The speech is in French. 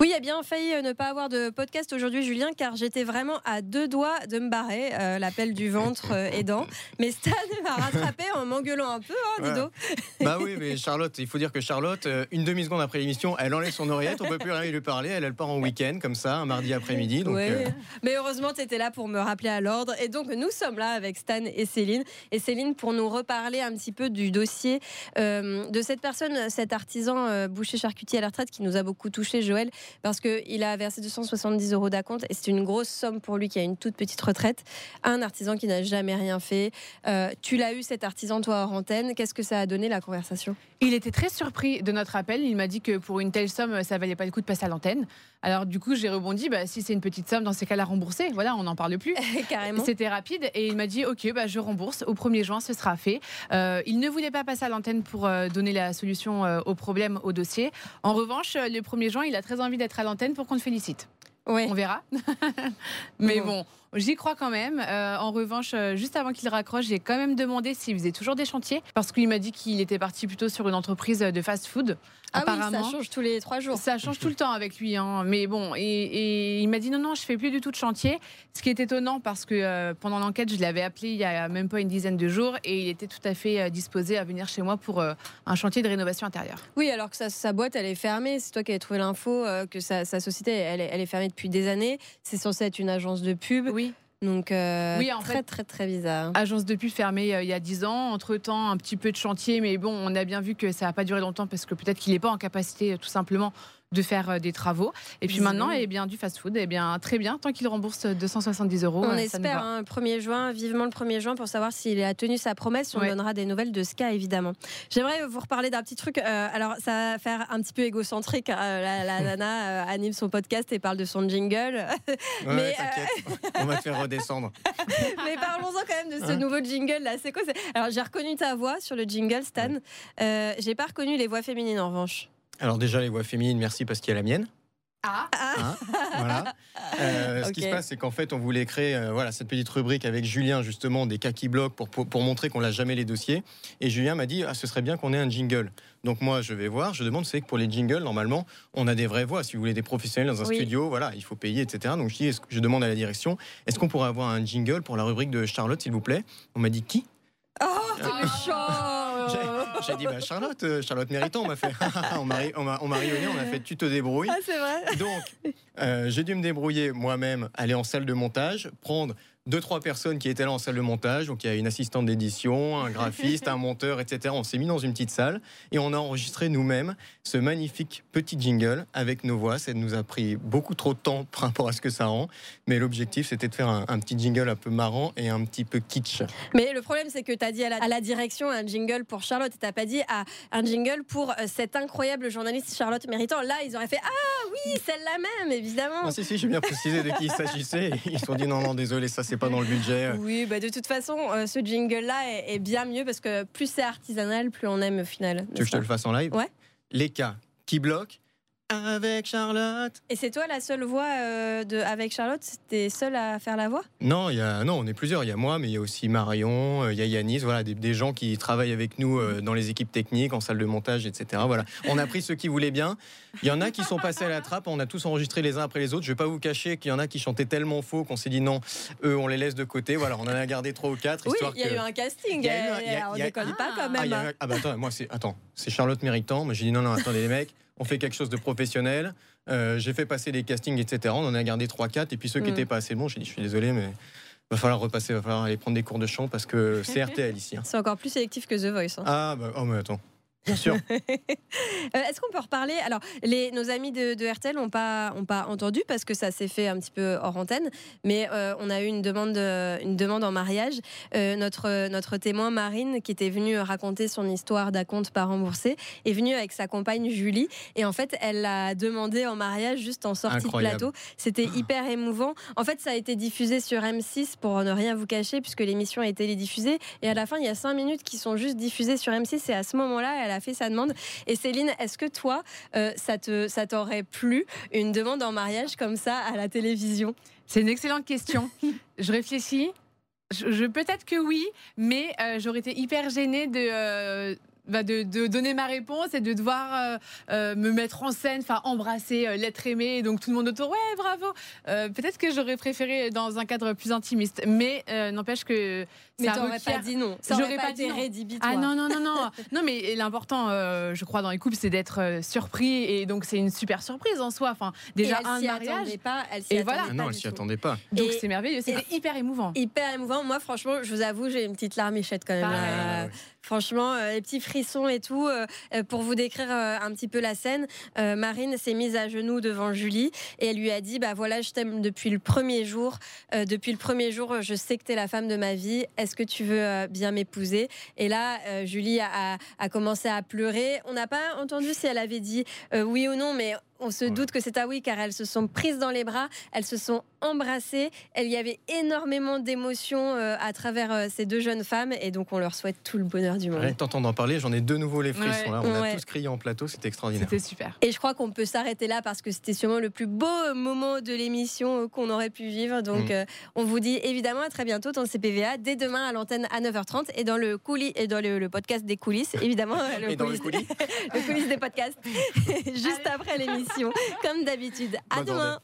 Oui, il a bien failli euh, ne pas avoir de podcast aujourd'hui, Julien, car j'étais vraiment à deux doigts de me barrer, euh, l'appel du ventre euh, aidant. Mais Stan m'a rattrapé en m'engueulant un peu, hein, Dido. Bah oui, mais Charlotte, il faut dire que Charlotte, une demi-seconde après l'émission, elle enlève son oreillette, on peut plus rien lui parler, elle, elle part en week-end, comme ça, un mardi après-midi. Oui, Mais heureusement, tu étais là pour me rappeler à l'ordre. Et donc, nous sommes là avec Stan et Céline. Et Céline, pour nous reparler un petit peu du dossier de cette personne, cet artisan boucher charcutier à la retraite qui nous a beaucoup touché, Joël, parce qu'il a versé 270 euros d'acompte et c'est une grosse somme pour lui qui a une toute petite retraite. Un artisan qui n'a jamais rien fait. Euh, tu l'as eu cet artisan toi hors antenne. Qu'est-ce que ça a donné la conversation? Il était très surpris de notre appel. Il m'a dit que pour une telle somme, ça valait pas le coup de passer à l'antenne. Alors du coup, j'ai rebondi. Bah, si c'est une petite somme, dans ces cas-là, rembourser. Voilà, on n'en parle plus. Carrément. C'était rapide et il m'a dit ok, bah, je rembourse. Au 1er juin, ce sera fait. Euh, il ne voulait pas passer à l'antenne pour euh, donner la solution au problème, au dossier. En revanche, le 1er juin, il a très envie d'être à l'antenne pour qu'on le félicite. On verra. Mais bon, j'y crois quand même. Euh, en revanche, euh, juste avant qu'il raccroche, j'ai quand même demandé s'il faisait toujours des chantiers parce qu'il m'a dit qu'il était parti plutôt sur une entreprise de fast-food. Ah oui, ça change tous les trois jours. Ça change tout le temps avec lui. Hein. Mais bon, et, il m'a dit non, non, je fais plus du tout de chantier. Ce qui est étonnant parce que euh, pendant l'enquête, je l'avais appelé il y a même pas une dizaine de jours et il était tout à fait disposé à venir chez moi pour un chantier de rénovation intérieure. Oui, alors que sa, boîte, elle est fermée. C'est toi qui avais trouvé l'info que sa, société, elle, elle est fermée depuis des années. C'est censé être une agence de pub. Oui. Donc, euh, oui, en très, fait, très, très bizarre. Agence de pub fermée euh, il y a 10 ans. Entre-temps, un petit peu de chantier, mais bon, on a bien vu que ça n'a pas duré longtemps parce que peut-être qu'il n'est pas en capacité, tout simplement, de faire euh, des travaux. Et puis maintenant, eh bien, du fast-food, eh bien, très bien, tant qu'il rembourse 270 euros. On espère, un 1er hein, juin, vivement le 1er juin, pour savoir s'il a tenu sa promesse. On donnera des nouvelles de Ska, évidemment. J'aimerais vous reparler d'un petit truc. Euh, alors, ça va faire un petit peu égocentrique. Hein, la, la, nana euh, anime son podcast et parle de son jingle. mais on va te faire redescendre. mais parlons-en quand même de ce hein nouveau jingle là. C'est quoi Alors, j'ai reconnu ta voix sur le jingle, Stan. j'ai pas reconnu les voix féminines en revanche. Alors déjà les voix féminines, merci parce qu'il y a la mienne. Ah, hein, voilà. Euh, ce qui se passe, c'est qu'en fait, on voulait créer euh, voilà, cette petite rubrique avec Julien, justement, des cas qui bloquent pour, pour, montrer qu'on l'a jamais les dossiers. Et Julien m'a dit, ah, ce serait bien qu'on ait un jingle. Donc moi, je vais voir, je demande, c'est que pour les jingles, normalement, on a des vraies voix. Si vous voulez des professionnels dans un studio, voilà, il faut payer, etc. Donc je, dis, je demande à la direction, est-ce qu'on pourrait avoir un jingle pour la rubrique de Charlotte, s'il vous plaît? On m'a dit, qui? Oh, c'est méchant j'ai dit, bah, Charlotte, euh, Charlotte Méritant, on m'a fait, on m'a on on a fait, tu te débrouilles. Ah, c'est vrai. Donc, euh, j'ai dû me débrouiller moi-même, aller en salle de montage, prendre deux, trois personnes qui étaient là en salle de montage. Donc, il y a une assistante d'édition, un graphiste, un monteur, etc. On s'est mis dans une petite salle et on a enregistré nous-mêmes ce magnifique petit jingle avec nos voix. Ça nous a pris beaucoup trop de temps par rapport à ce que ça rend. Mais l'objectif, c'était de faire un, petit jingle un peu marrant et un petit peu kitsch. Mais le problème, c'est que tu as dit à la, direction un jingle pour Charlotte et tu pas dit à un jingle pour euh, cette incroyable journaliste Charlotte Méritant. Là, ils auraient fait Ah oui, celle-là même, évidemment. Non, si, si, j'ai bien précisé de qui il s'agissait. Ils se sont dit Non, non, désolé, ça, c'est pas dans le budget. Oui, bah de toute façon, euh, ce jingle-là est, bien mieux parce que plus c'est artisanal, plus on aime au final. Tu veux que je te le fasse en live Ouais. Les cas qui bloquent avec Charlotte. Et c'est toi la seule voix euh, de avec Charlotte? T'es seule à faire la voix? Non, il y a non, on est plusieurs. Il y a moi, mais il y a aussi Marion, euh, il y a Yanis, voilà, des, gens qui travaillent avec nous euh, dans les équipes techniques, en salle de montage, etc. Voilà, on a pris ceux qui voulaient bien. Il y en a qui sont passés à la trappe. On a tous enregistré les uns après les autres. Je vais pas vous cacher qu'il y en a qui chantaient tellement faux qu'on s'est dit non, eux, on les laisse de côté. Voilà, on en a gardé trois ou quatre. Oui, il y a eu un casting. on ne déconne pas quand même. Ah, ah bah attends, moi c'est attends, c'est Charlotte Méritant. Moi j'ai dit non, non, attendez les mecs on fait quelque chose de professionnel. Euh, j'ai fait passer des castings, etc. On en a gardé 3-4. Et puis ceux qui n'étaient mm. pas assez bons, j'ai dit, je suis désolé, mais va falloir repasser, va falloir aller prendre des cours de chant parce que c'est RTL ici. Hein. C'est encore plus sélectif que The Voice. Hein. Ah, bah, oh, mais attends. Bien sûr. Euh, est-ce qu'on peut reparler Alors, les, nos amis de, RTL n'ont pas, ont pas entendu parce que ça s'est fait un petit peu hors antenne, mais euh, on a eu une demande, une demande en mariage. Euh, notre, notre témoin Marine, qui était venue raconter son histoire d'acompte pas remboursé, est venue avec sa compagne Julie. Et en fait, elle l'a demandé en mariage juste en sortie de plateau. C'était hyper émouvant. En fait, ça a été diffusé sur M6 pour ne rien vous cacher, puisque l'émission a été diffusée. Et à la fin, il y a cinq minutes qui sont juste diffusées sur M6. Et à ce moment-là, elle elle a fait sa demande. Et Céline, est-ce que toi, euh, ça te, ça t'aurait plu une demande en mariage comme ça à la télévision? C'est une excellente question. je réfléchis. Je, peut-être que oui, mais euh, j'aurais été hyper gênée de, euh, bah, de, donner ma réponse et de devoir euh, euh, me mettre en scène, enfin embrasser euh, l'être aimé, donc tout le monde autour, ouais, bravo. Peut-être que j'aurais préféré dans un cadre plus intimiste, mais n'empêche que mais t'aurais pas dit non. Ça J'aurais pas, dit rédhibitoire. Ah non non non non non mais l'important, je crois dans les couples, c'est d'être surpris et donc c'est une super surprise en soi. Enfin déjà un mariage. Pas, elle s'y attendait pas. Non, elle s'y attendait pas. Donc c'est merveilleux, c'était hyper émouvant. Hyper émouvant. Moi franchement, je vous avoue, j'ai une petite larmichette quand même. Franchement, les petits frissons et tout. Euh, euh, pour vous décrire euh, un petit peu la scène, Marine s'est mise à genoux devant Julie et elle lui a dit Bah voilà, je t'aime depuis le premier jour. depuis le premier jour, je sais que tu es la femme de ma vie. Est-ce que tu veux bien m'épouser? Et là, Julie a, commencé à pleurer. On n'a pas entendu si elle avait dit oui ou non, mais on se doute que c'est à oui, car elles se sont prises dans les bras, elles se sont embrassées. Il y avait énormément d'émotions euh, à travers euh, ces deux jeunes femmes, et donc on leur souhaite tout le bonheur du monde. T'entends d'en parler, j'en ai de nouveau les frissons. Là. On a tous crié en plateau, c'était extraordinaire. C'était super. Et je crois qu'on peut s'arrêter là parce que c'était sûrement le plus beau moment de l'émission euh, qu'on aurait pu vivre. Donc mm. on vous dit évidemment à très bientôt dans le CPVA, dès demain à l'antenne à 9h30 et dans le coulis et dans le, podcast des coulisses, évidemment. Le, coulisses, le coulis. le coulisses des podcasts, juste après l'émission. Comme d'habitude. À demain.